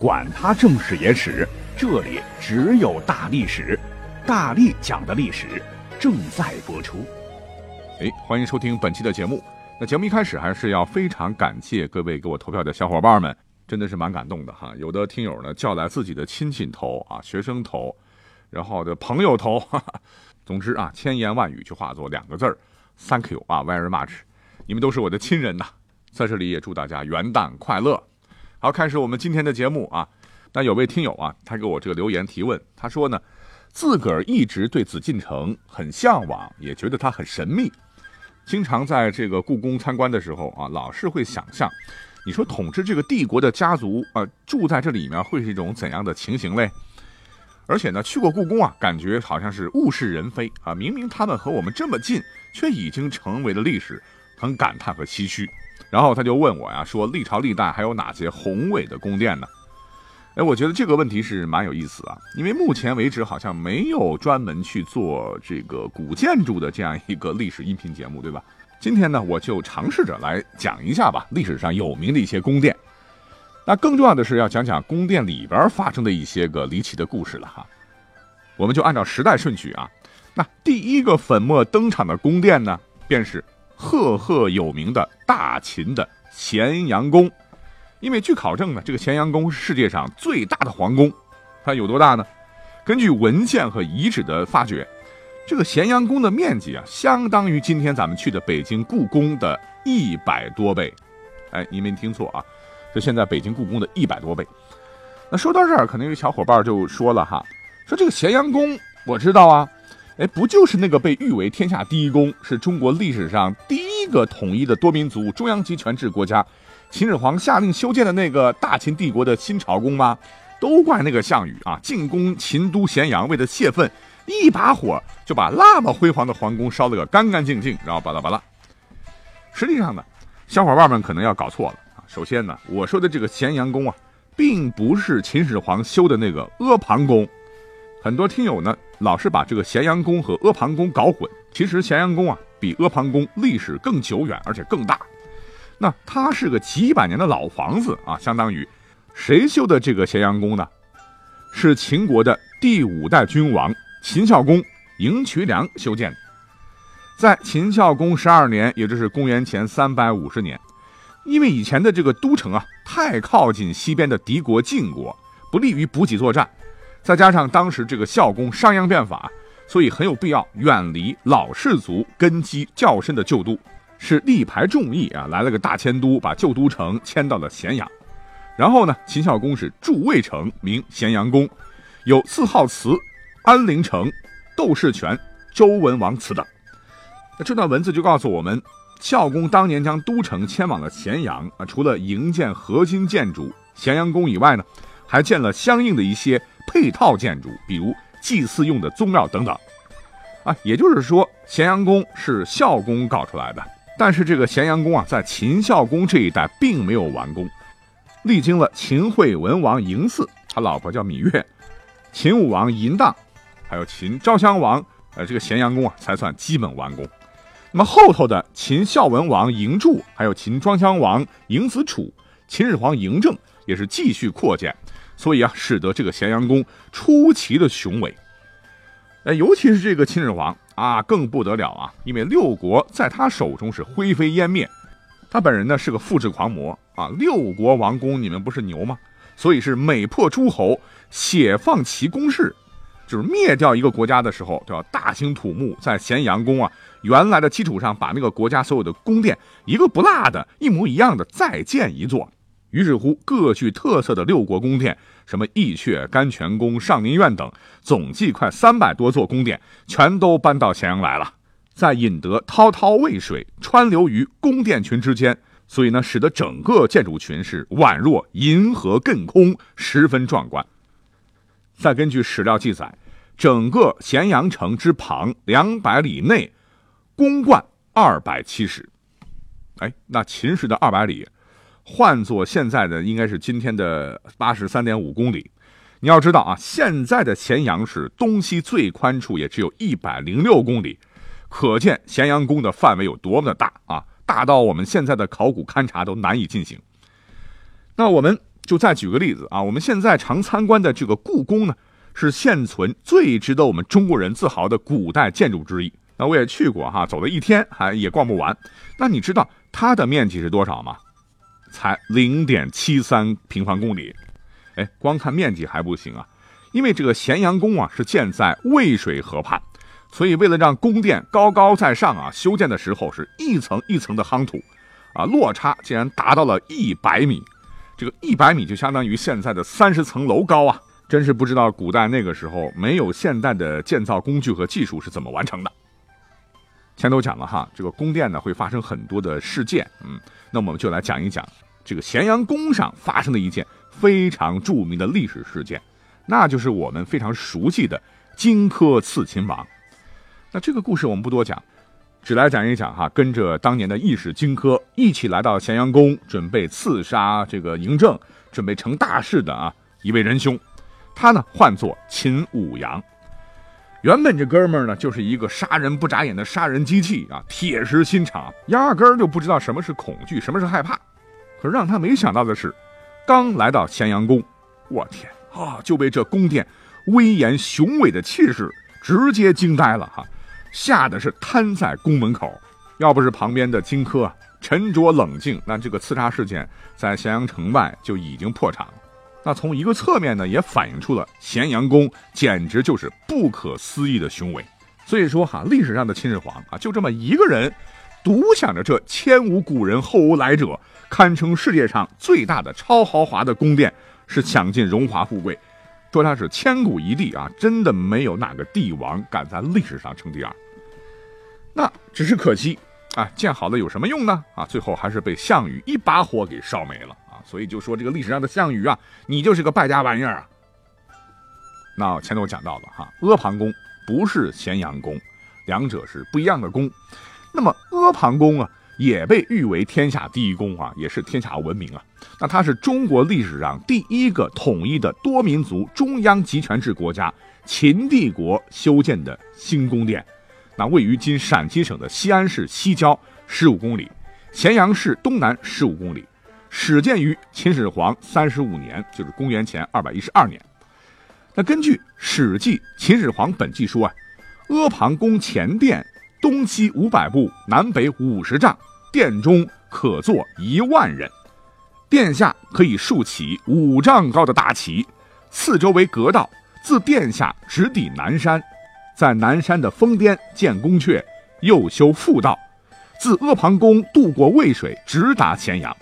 管他正史野史。这里只有大历史，大力讲的历史正在播出。哎，欢迎收听本期的节目。那节目一开始还是要非常感谢各位给我投票的小伙伴们，真的是蛮感动的哈。有的听友呢叫来自己的亲戚投啊，学生投，然后的朋友投，哈哈。总之啊，千言万语就化作两个字儿：Thank you 啊，very much。你们都是我的亲人呐，在这里也祝大家元旦快乐。好，开始我们今天的节目啊。那有位听友啊，他给我这个留言提问，他说呢，自个儿一直对紫禁城很向往，也觉得它很神秘，经常在这个故宫参观的时候啊，老是会想象，你说统治这个帝国的家族啊，住在这里面会是一种怎样的情形嘞？而且呢，去过故宫啊，感觉好像是物是人非啊，明明他们和我们这么近，却已经成为了历史，很感叹和唏嘘。然后他就问我呀，说历朝历代还有哪些宏伟的宫殿呢？哎，我觉得这个问题是蛮有意思啊，因为目前为止好像没有专门去做这个古建筑的这样一个历史音频节目，对吧？今天呢，我就尝试着来讲一下吧，历史上有名的一些宫殿。那更重要的是要讲讲宫殿里边发生的一些个离奇的故事了哈。我们就按照时代顺序啊，那第一个粉墨登场的宫殿呢，便是赫赫有名的大秦的咸阳宫。因为据考证呢，这个咸阳宫是世界上最大的皇宫，它有多大呢？根据文献和遗址的发掘，这个咸阳宫的面积啊，相当于今天咱们去的北京故宫的一百多倍。哎，你没听错啊，就现在北京故宫的一百多倍。那说到这儿，可能有小伙伴就说了哈，说这个咸阳宫我知道啊，哎，不就是那个被誉为天下第一宫，是中国历史上第一个统一的多民族中央集权制国家？秦始皇下令修建的那个大秦帝国的新朝宫吗？都怪那个项羽啊！进攻秦都咸阳，为了泄愤，一把火就把那么辉煌的皇宫烧了个干干净净，然后巴拉巴拉。实际上呢，小伙伴们可能要搞错了啊！首先呢，我说的这个咸阳宫啊，并不是秦始皇修的那个阿房宫。很多听友呢，老是把这个咸阳宫和阿房宫搞混。其实咸阳宫啊，比阿房宫历史更久远，而且更大。那它是个几百年的老房子啊，相当于谁修的这个咸阳宫呢？是秦国的第五代君王秦孝公赢渠梁修建的。在秦孝公十二年，也就是公元前三百五十年，因为以前的这个都城啊太靠近西边的敌国晋国，不利于补给作战，再加上当时这个孝公商鞅变法，所以很有必要远离老氏族根基较深的旧都。是力排众议啊，来了个大迁都，把旧都城迁到了咸阳。然后呢，秦孝公是筑渭城，名咸阳宫，有四号祠、安陵城、窦氏泉、周文王祠等。那这段文字就告诉我们，孝公当年将都城迁往了咸阳啊，除了营建核心建筑咸阳宫以外呢，还建了相应的一些配套建筑，比如祭祀用的宗庙等等。啊，也就是说，咸阳宫是孝公搞出来的。但是这个咸阳宫啊，在秦孝公这一代并没有完工，历经了秦惠文王嬴驷，他老婆叫芈月，秦武王嬴荡，还有秦昭襄王，呃，这个咸阳宫啊才算基本完工。那么后头的秦孝文王嬴柱，还有秦庄襄王嬴子楚，秦始皇嬴政也是继续扩建，所以啊，使得这个咸阳宫出奇的雄伟。哎，尤其是这个秦始皇。啊，更不得了啊！因为六国在他手中是灰飞烟灭，他本人呢是个复制狂魔啊！六国王宫，你们不是牛吗？所以是每破诸侯，血放其宫室，就是灭掉一个国家的时候，都要大兴土木，在咸阳宫啊原来的基础上，把那个国家所有的宫殿一个不落的，一模一样的再建一座。于是乎，各具特色的六国宫殿，什么义阙、甘泉宫、上林苑等，总计快三百多座宫殿，全都搬到咸阳来了。在引得滔滔渭水川流于宫殿群之间，所以呢，使得整个建筑群是宛若银河亘空，十分壮观。再根据史料记载，整个咸阳城之旁两百里内，宫观二百七十。哎，那秦时的二百里，换作现在的应该是今天的八十三点五公里。你要知道啊，现在的咸阳市东西最宽处也只有一百零六公里，可见咸阳宫的范围有多么的大啊！大到我们现在的考古勘察都难以进行。那我们就再举个例子啊，我们现在常参观的这个故宫呢，是现存最值得我们中国人自豪的古代建筑之一。那我也去过哈，走了一天还也逛不完。那你知道它的面积是多少吗？才零点七三平方公里。哎，光看面积还不行啊，因为这个咸阳宫啊是建在渭水河畔。所以，为了让宫殿高高在上啊，修建的时候是一层一层的夯土，啊，落差竟然达到了一百米，这个一百米就相当于现在的三十层楼高啊！真是不知道古代那个时候没有现代的建造工具和技术是怎么完成的。前头讲了哈，这个宫殿呢会发生很多的事件，嗯，那我们就来讲一讲这个咸阳宫上发生的一件非常著名的历史事件，那就是我们非常熟悉的荆轲刺秦王。那这个故事我们不多讲，只来讲一讲哈，跟着当年的义士荆轲一起来到咸阳宫，准备刺杀这个嬴政，准备成大事的啊一位仁兄，他呢唤作秦舞阳。原本这哥们儿呢就是一个杀人不眨眼的杀人机器啊，铁石心肠，压根儿就不知道什么是恐惧，什么是害怕。可是让他没想到的是，刚来到咸阳宫，我天啊，就被这宫殿威严雄伟的气势直接惊呆了哈。吓得是瘫在宫门口，要不是旁边的荆轲沉着冷静，那这个刺杀事件在咸阳城外就已经破产了。那从一个侧面呢，也反映出了咸阳宫简直就是不可思议的雄伟。所以说哈，历史上的秦始皇啊，就这么一个人，独享着这前无古人后无来者，堪称世界上最大的超豪华的宫殿，是享尽荣华富贵。说他是千古一帝啊，真的没有哪个帝王敢在历史上称第二。那只是可惜啊，建好了有什么用呢？啊，最后还是被项羽一把火给烧没了所以就说这个历史上的项羽啊，你就是个败家玩意儿啊。那前头讲到了哈，阿房宫不是咸阳宫，两者是不一样的宫。那么阿房宫啊。也被誉为天下第一宫啊，也是天下闻名啊。那它是中国历史上第一个统一的多民族中央集权制国家秦帝国修建的新宫殿。那位于今陕西省的西安市西郊十五公里，咸阳市东南十五公里，始建于秦始皇三十五年，就是公元前二百一十二年。那根据《史记·秦始皇本纪》说啊，阿房宫前殿东西五百步，南北五十丈。殿中可坐一万人，殿下可以竖起五丈高的大旗，四周为阁道，自殿下直抵南山，在南山的峰巅建宫阙，又修复道，自阿房宫渡过渭水，直达咸阳。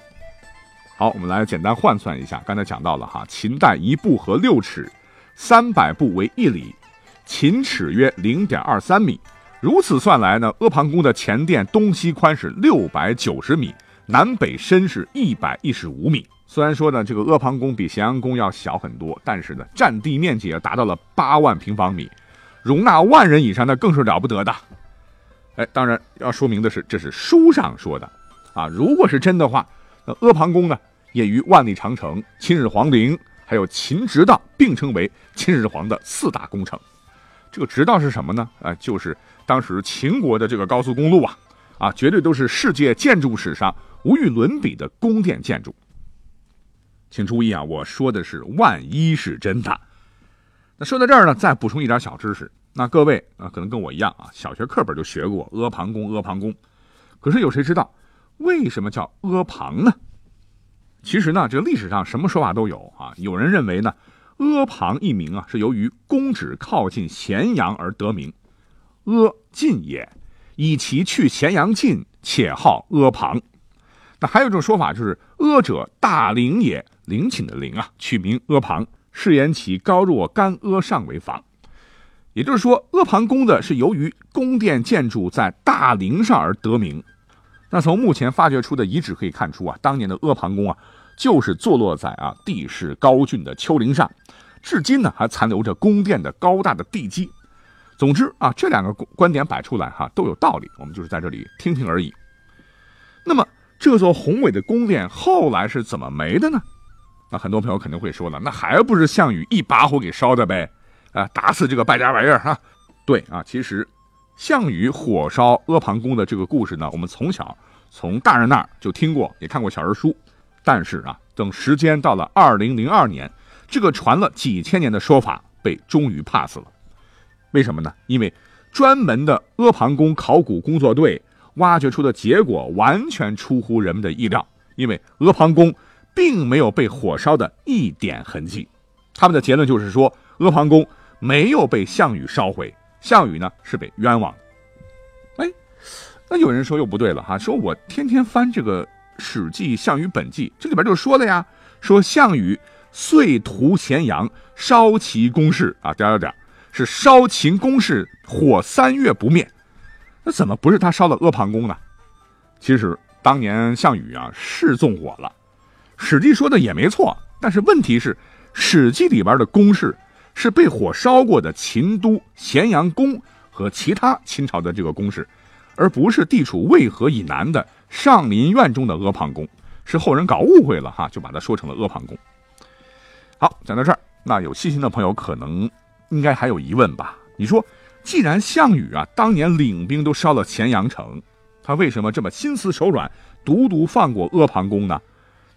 好，我们来简单换算一下，刚才讲到了哈，秦代一步和六尺，三百步为一里，秦尺约零点二三米。如此算来呢，阿房宫的前殿东西宽是六百九十米，南北深是一百一十五米。虽然说呢，这个阿房宫比咸阳宫要小很多，但是呢，占地面积也达到了八万平方米，容纳万人以上，那更是了不得的。哎，当然要说明的是，这是书上说的啊。如果是真的话，那阿房宫呢，也与万里长城、秦始皇陵还有秦直道并称为秦始皇的四大工程。这个直道是什么呢？啊，就是当时秦国的这个高速公路啊，啊，绝对都是世界建筑史上无与伦比的宫殿建筑。请注意啊，我说的是万一是真的。那说到这儿呢，再补充一点小知识。那各位啊，可能跟我一样啊，小学课本就学过阿房宫，阿房宫。可是有谁知道为什么叫阿房呢？其实呢，这个历史上什么说法都有啊。有人认为呢。阿房一名啊，是由于宫址靠近咸阳而得名，阿近也，以其去咸阳近，且号阿房。那还有一种说法，就是阿者大陵也，陵寝的陵啊，取名阿房，是言其高若干阿上为房。也就是说，阿房宫的是由于宫殿建筑在大陵上而得名。那从目前发掘出的遗址可以看出啊，当年的阿房宫啊。就是坐落在啊地势高峻的丘陵上，至今呢还残留着宫殿的高大的地基。总之啊，这两个观点摆出来哈都有道理，我们就是在这里听听而已。那么这座宏伟的宫殿后来是怎么没的呢？那很多朋友肯定会说了，那还不是项羽一把火给烧的呗？啊，打死这个败家玩意儿哈！对啊，其实项羽火烧阿房宫的这个故事呢，我们从小从大人那儿就听过，也看过小人书。但是啊，等时间到了二零零二年，这个传了几千年的说法被终于 pass 了。为什么呢？因为专门的阿房宫考古工作队挖掘出的结果完全出乎人们的意料。因为阿房宫并没有被火烧的一点痕迹，他们的结论就是说，阿房宫没有被项羽烧毁，项羽呢是被冤枉。哎，那有人说又不对了哈，说我天天翻这个《史记·项羽本纪》，这里边就说了呀，说项羽遂屠咸阳，烧其宫室啊，点点点。是烧秦宫室，火三月不灭，那怎么不是他烧的阿房宫呢？其实当年项羽啊是纵火了，《史记》说的也没错。但是问题是，《史记》里边的宫室是被火烧过的秦都咸阳宫和其他秦朝的这个宫室，而不是地处渭河以南的上林苑中的阿房宫。是后人搞误会了哈，就把它说成了阿房宫。好，讲到这儿，那有细心的朋友可能。应该还有疑问吧？你说，既然项羽啊当年领兵都烧了咸阳城，他为什么这么心慈手软，独独放过阿房宫呢？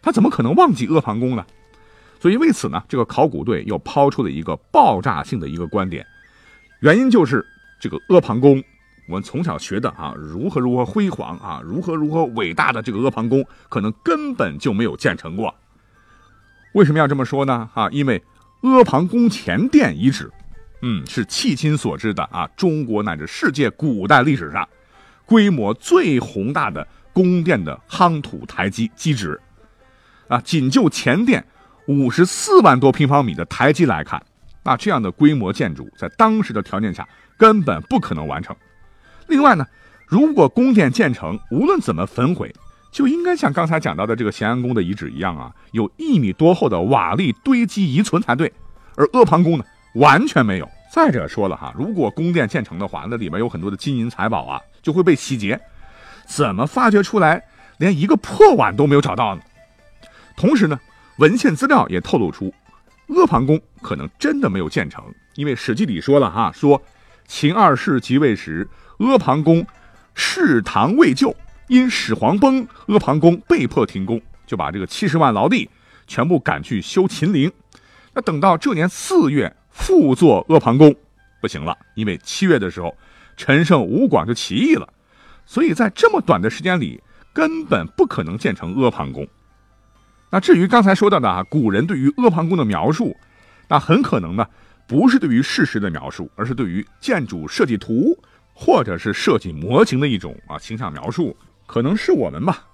他怎么可能忘记阿房宫呢？所以为此呢，这个考古队又抛出了一个爆炸性的一个观点，原因就是这个阿房宫，我们从小学的啊，如何如何辉煌啊，如何如何伟大的这个阿房宫，可能根本就没有建成过。为什么要这么说呢？啊，因为阿房宫前殿遗址。嗯，是迄今所知的啊，中国乃至世界古代历史上规模最宏大的宫殿的夯土台基基址啊。仅就前殿五十四万多平方米的台基来看，那这样的规模建筑在当时的条件下根本不可能完成。另外呢，如果宫殿建成，无论怎么焚毁，就应该像刚才讲到的这个咸阳宫的遗址一样啊，有一米多厚的瓦砾堆积遗存才对。而阿房宫呢？完全没有。再者说了哈，如果宫殿建成的话，那里面有很多的金银财宝啊，就会被洗劫。怎么发掘出来，连一个破碗都没有找到呢？同时呢，文献资料也透露出，阿房宫可能真的没有建成，因为《史记》里说了哈，说秦二世即位时，阿房宫世堂未就，因始皇崩，阿房宫被迫停工，就把这个七十万劳力全部赶去修秦陵。那等到这年四月。复作阿房宫，不行了，因为七月的时候，陈胜吴广就起义了，所以在这么短的时间里，根本不可能建成阿房宫。那至于刚才说到的啊，古人对于阿房宫的描述，那很可能呢，不是对于事实的描述，而是对于建筑设计图或者是设计模型的一种啊形象描述。可能是我们吧，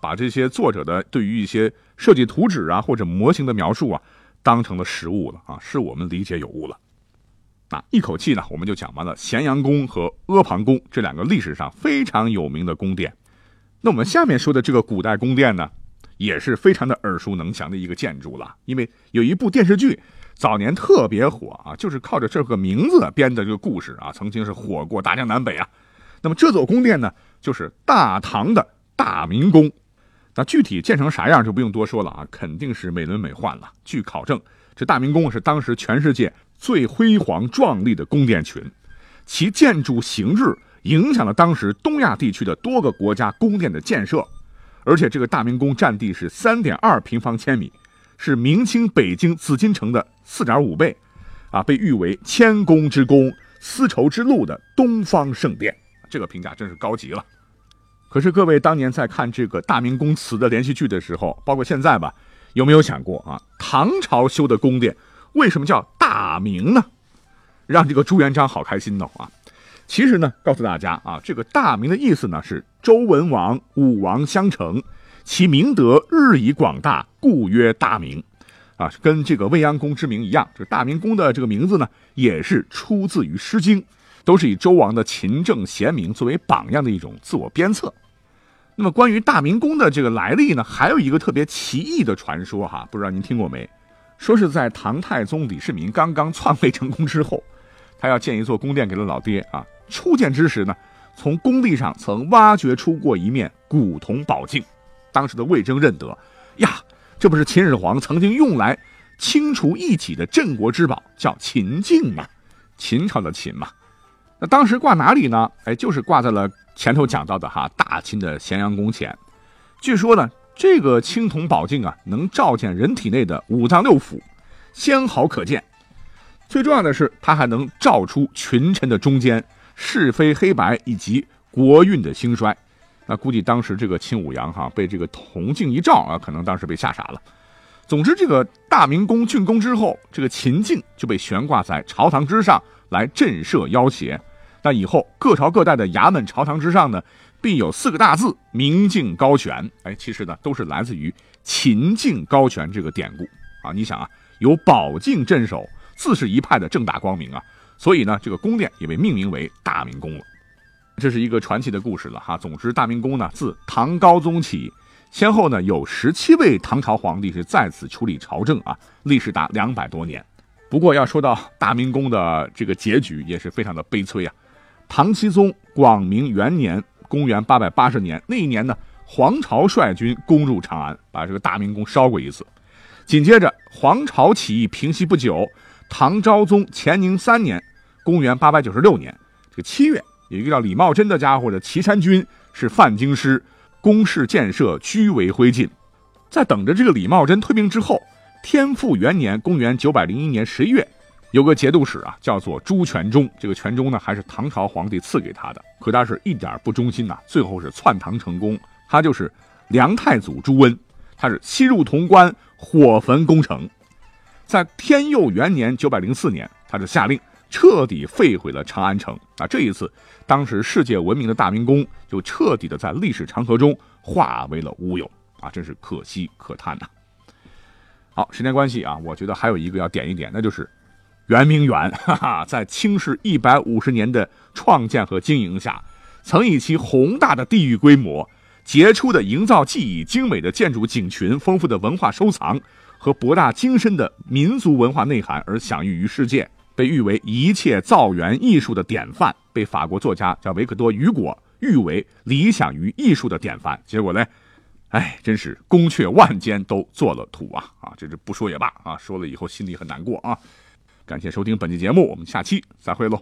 把这些作者的对于一些设计图纸啊或者模型的描述啊。当成了实物了啊，是我们理解有误了。那一口气呢，我们就讲完了咸阳宫和阿房宫这两个历史上非常有名的宫殿。那我们下面说的这个古代宫殿呢，也是非常的耳熟能详的一个建筑了。因为有一部电视剧早年特别火啊，就是靠着这个名字编的这个故事啊，曾经是火过大江南北啊。那么这座宫殿呢，就是大唐的大明宫。那具体建成啥样就不用多说了啊，肯定是美轮美奂了。据考证，这大明宫是当时全世界最辉煌壮丽的宫殿群，其建筑形制影响了当时东亚地区的多个国家宫殿的建设。而且这个大明宫占地是三点二平方千米，是明清北京紫禁城的四点五倍，啊，被誉为千宫之宫、丝绸之路的东方圣殿，这个评价真是高级了。可是各位当年在看这个《大明宫词》的连续剧的时候，包括现在吧，有没有想过啊？唐朝修的宫殿为什么叫大明呢？让这个朱元璋好开心呢啊！其实呢，告诉大家啊，这个大明的意思呢是周文王、武王相承，其明德日益广大，故曰大明。啊，跟这个未央宫之名一样，这个大明宫的这个名字呢，也是出自于《诗经》。都是以周王的勤政贤明作为榜样的一种自我鞭策。那么关于大明宫的这个来历呢，还有一个特别奇异的传说哈，不知道您听过没？说是在唐太宗李世民刚刚篡位成功之后，他要建一座宫殿给了老爹啊。初建之时呢，从工地上曾挖掘出过一面古铜宝镜，当时的魏征认得，呀，这不是秦始皇曾经用来清除异己的镇国之宝，叫秦镜吗？秦朝的秦嘛。那当时挂哪里呢？哎，就是挂在了前头讲到的哈大秦的咸阳宫前。据说呢，这个青铜宝镜啊，能照见人体内的五脏六腑，纤毫可见。最重要的是，它还能照出群臣的中间。是非黑白以及国运的兴衰，那估计当时这个秦舞阳哈被这个铜镜一照啊，可能当时被吓傻了。总之，这个大明宫竣工之后，这个秦镜就被悬挂在朝堂之上来震慑妖邪。那以后各朝各代的衙门朝堂之上呢，必有四个大字“明镜高悬”。哎，其实呢都是来自于“秦镜高悬”这个典故啊。你想啊，有宝镜镇守，自是一派的正大光明啊。所以呢，这个宫殿也被命名为大明宫了。这是一个传奇的故事了哈。总之，大明宫呢，自唐高宗起，先后呢有十七位唐朝皇帝是在此处理朝政啊，历史达两百多年。不过要说到大明宫的这个结局，也是非常的悲催啊。唐僖宗广明元年，公元八百八十年那一年呢，黄巢率军攻入长安，把这个大明宫烧过一次。紧接着，黄巢起义平息不久，唐昭宗乾宁三年。公元八百九十六年，这个七月，有一个叫李茂贞的家伙的岐山军是犯京师，攻势建设居为灰烬。在等着这个李茂贞退兵之后，天复元年，公元九百零一年十一月，有个节度使啊，叫做朱全忠。这个全忠呢，还是唐朝皇帝赐给他的，可他是一点不忠心呐，最后是篡唐成功。他就是梁太祖朱温，他是西入潼关，火焚宫城。在天佑元年，九百零四年，他就下令。彻底废毁了长安城啊！这一次，当时世界闻名的大明宫就彻底的在历史长河中化为了乌有啊！真是可惜可叹呐。好，时间关系啊，我觉得还有一个要点一点，那就是圆明园。哈哈，在清世一百五十年的创建和经营下，曾以其宏大的地域规模、杰出的营造技艺、精美的建筑景群、丰富的文化收藏和博大精深的民族文化内涵而享誉于世界。被誉为一切造园艺术的典范，被法国作家叫维克多·雨果誉为理想于艺术的典范。结果呢，哎，真是宫阙万间都做了土啊！啊，这是不说也罢啊，说了以后心里很难过啊。感谢收听本期节目，我们下期再会喽。